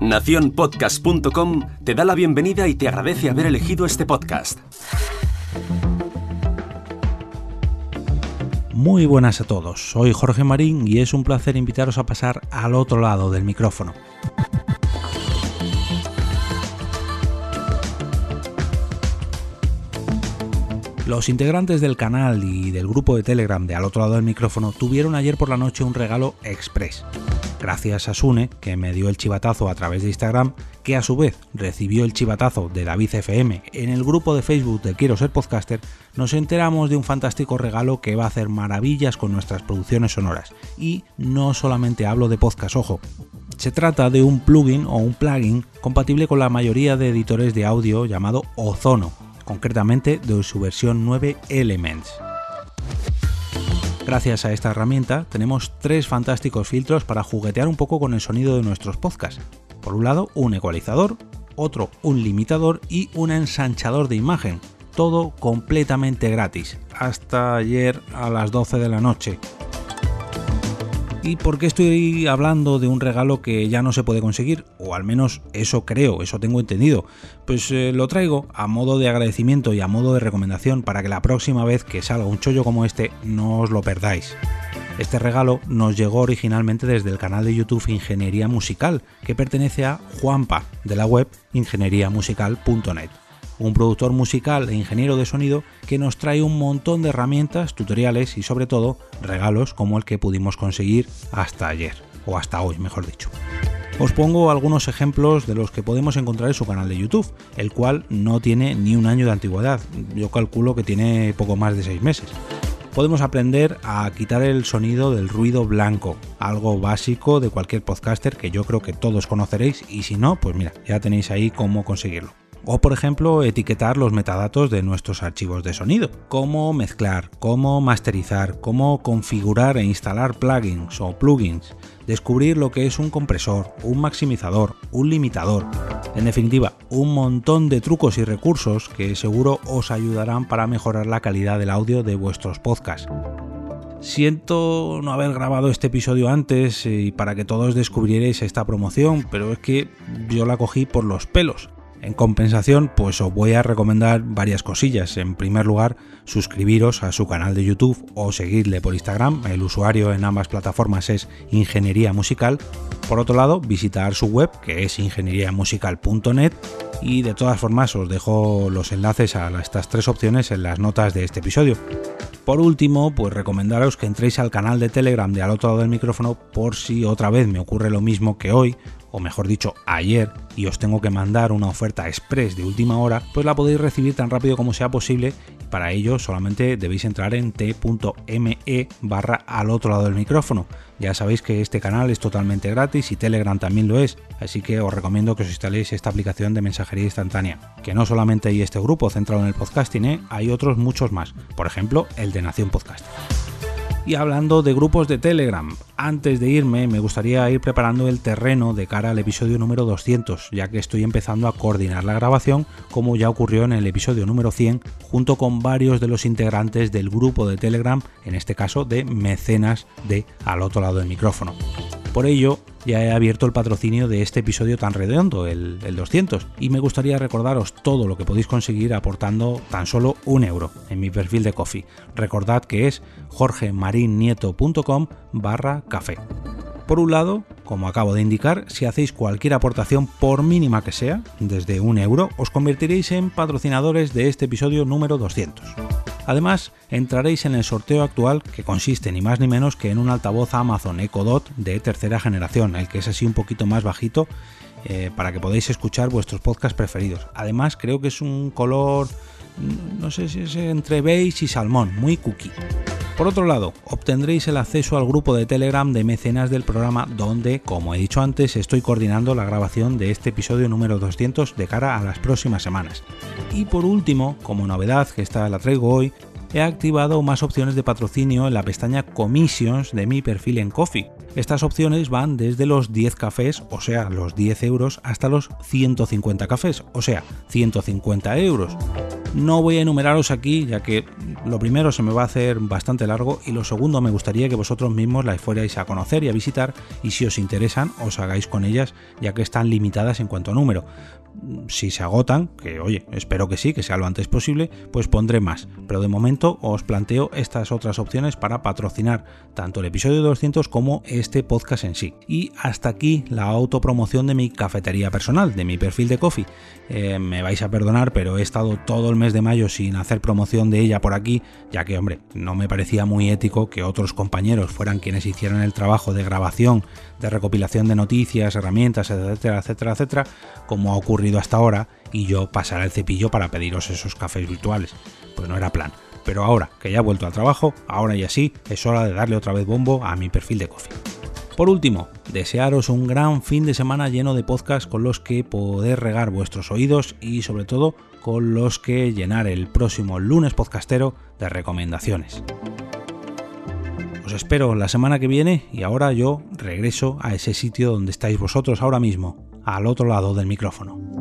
Naciónpodcast.com te da la bienvenida y te agradece haber elegido este podcast. Muy buenas a todos, soy Jorge Marín y es un placer invitaros a pasar al otro lado del micrófono. Los integrantes del canal y del grupo de Telegram de Al otro lado del micrófono tuvieron ayer por la noche un regalo express. Gracias a Sune, que me dio el chivatazo a través de Instagram, que a su vez recibió el chivatazo de David FM en el grupo de Facebook de Quiero ser podcaster, nos enteramos de un fantástico regalo que va a hacer maravillas con nuestras producciones sonoras. Y no solamente hablo de podcast, ojo. Se trata de un plugin o un plugin compatible con la mayoría de editores de audio llamado Ozono, concretamente de su versión 9 Elements. Gracias a esta herramienta tenemos tres fantásticos filtros para juguetear un poco con el sonido de nuestros podcasts. Por un lado, un ecualizador, otro un limitador y un ensanchador de imagen. Todo completamente gratis, hasta ayer a las 12 de la noche. ¿Y por qué estoy hablando de un regalo que ya no se puede conseguir? O al menos eso creo, eso tengo entendido. Pues eh, lo traigo a modo de agradecimiento y a modo de recomendación para que la próxima vez que salga un chollo como este no os lo perdáis. Este regalo nos llegó originalmente desde el canal de YouTube Ingeniería Musical, que pertenece a Juanpa, de la web ingenieriamusical.net un productor musical e ingeniero de sonido que nos trae un montón de herramientas, tutoriales y sobre todo regalos como el que pudimos conseguir hasta ayer, o hasta hoy mejor dicho. Os pongo algunos ejemplos de los que podemos encontrar en su canal de YouTube, el cual no tiene ni un año de antigüedad, yo calculo que tiene poco más de seis meses. Podemos aprender a quitar el sonido del ruido blanco, algo básico de cualquier podcaster que yo creo que todos conoceréis y si no, pues mira, ya tenéis ahí cómo conseguirlo o por ejemplo etiquetar los metadatos de nuestros archivos de sonido, cómo mezclar, cómo masterizar, cómo configurar e instalar plugins o plugins, descubrir lo que es un compresor, un maximizador, un limitador, en definitiva, un montón de trucos y recursos que seguro os ayudarán para mejorar la calidad del audio de vuestros podcasts. Siento no haber grabado este episodio antes y para que todos descubrierais esta promoción, pero es que yo la cogí por los pelos. En compensación, pues os voy a recomendar varias cosillas. En primer lugar, suscribiros a su canal de YouTube o seguirle por Instagram. El usuario en ambas plataformas es Ingeniería Musical. Por otro lado, visitar su web, que es ingenieriamusical.net. Y de todas formas, os dejo los enlaces a estas tres opciones en las notas de este episodio. Por último, pues recomendaros que entréis al canal de Telegram de al otro lado del micrófono por si otra vez me ocurre lo mismo que hoy, o mejor dicho, ayer, y os tengo que mandar una oferta express de última hora, pues la podéis recibir tan rápido como sea posible. Para ello solamente debéis entrar en t.me barra al otro lado del micrófono. Ya sabéis que este canal es totalmente gratis y Telegram también lo es, así que os recomiendo que os instaléis esta aplicación de mensajería instantánea. Que no solamente hay este grupo centrado en el podcasting, ¿eh? hay otros muchos más, por ejemplo el de Nación Podcast. Y hablando de grupos de Telegram, antes de irme me gustaría ir preparando el terreno de cara al episodio número 200, ya que estoy empezando a coordinar la grabación como ya ocurrió en el episodio número 100, junto con varios de los integrantes del grupo de Telegram, en este caso de mecenas de al otro lado del micrófono. Por ello, ya he abierto el patrocinio de este episodio tan redondo, el, 200, y me gustaría recordaros todo lo que podéis conseguir aportando tan solo un euro en mi perfil de Coffee. Recordad que es jorgemarinieto.com barra café. Por un lado, como acabo de indicar, si hacéis cualquier aportación por mínima que sea, desde un euro, os convertiréis en patrocinadores de este episodio número 200. Además, entraréis en el sorteo actual que consiste ni más ni menos que en un altavoz Amazon Echo Dot de tercera generación, el que es así un poquito más bajito eh, para que podáis escuchar vuestros podcasts preferidos. Además, creo que es un color, no sé si es entre beige y salmón, muy cookie. Por otro lado, obtendréis el acceso al grupo de Telegram de mecenas del programa donde, como he dicho antes, estoy coordinando la grabación de este episodio número 200 de cara a las próximas semanas. Y por último, como novedad que esta la traigo hoy, he activado más opciones de patrocinio en la pestaña Commissions de mi perfil en Coffee. Estas opciones van desde los 10 cafés, o sea, los 10 euros, hasta los 150 cafés, o sea, 150 euros. No voy a enumeraros aquí, ya que lo primero se me va a hacer bastante largo y lo segundo me gustaría que vosotros mismos las fuerais a conocer y a visitar y si os interesan os hagáis con ellas, ya que están limitadas en cuanto a número si se agotan, que oye, espero que sí, que sea lo antes posible, pues pondré más. Pero de momento os planteo estas otras opciones para patrocinar tanto el episodio 200 como este podcast en sí. Y hasta aquí la autopromoción de mi cafetería personal, de mi perfil de coffee. Eh, me vais a perdonar, pero he estado todo el mes de mayo sin hacer promoción de ella por aquí, ya que, hombre, no me parecía muy ético que otros compañeros fueran quienes hicieran el trabajo de grabación, de recopilación de noticias, herramientas, etcétera, etcétera, etcétera, como ha ocurrido hasta ahora y yo pasar el cepillo para pediros esos cafés virtuales. Pues no era plan. Pero ahora que ya he vuelto al trabajo, ahora y así, es hora de darle otra vez bombo a mi perfil de coffee. Por último, desearos un gran fin de semana lleno de podcasts con los que poder regar vuestros oídos y sobre todo con los que llenar el próximo lunes podcastero de recomendaciones. Os espero la semana que viene y ahora yo regreso a ese sitio donde estáis vosotros ahora mismo, al otro lado del micrófono.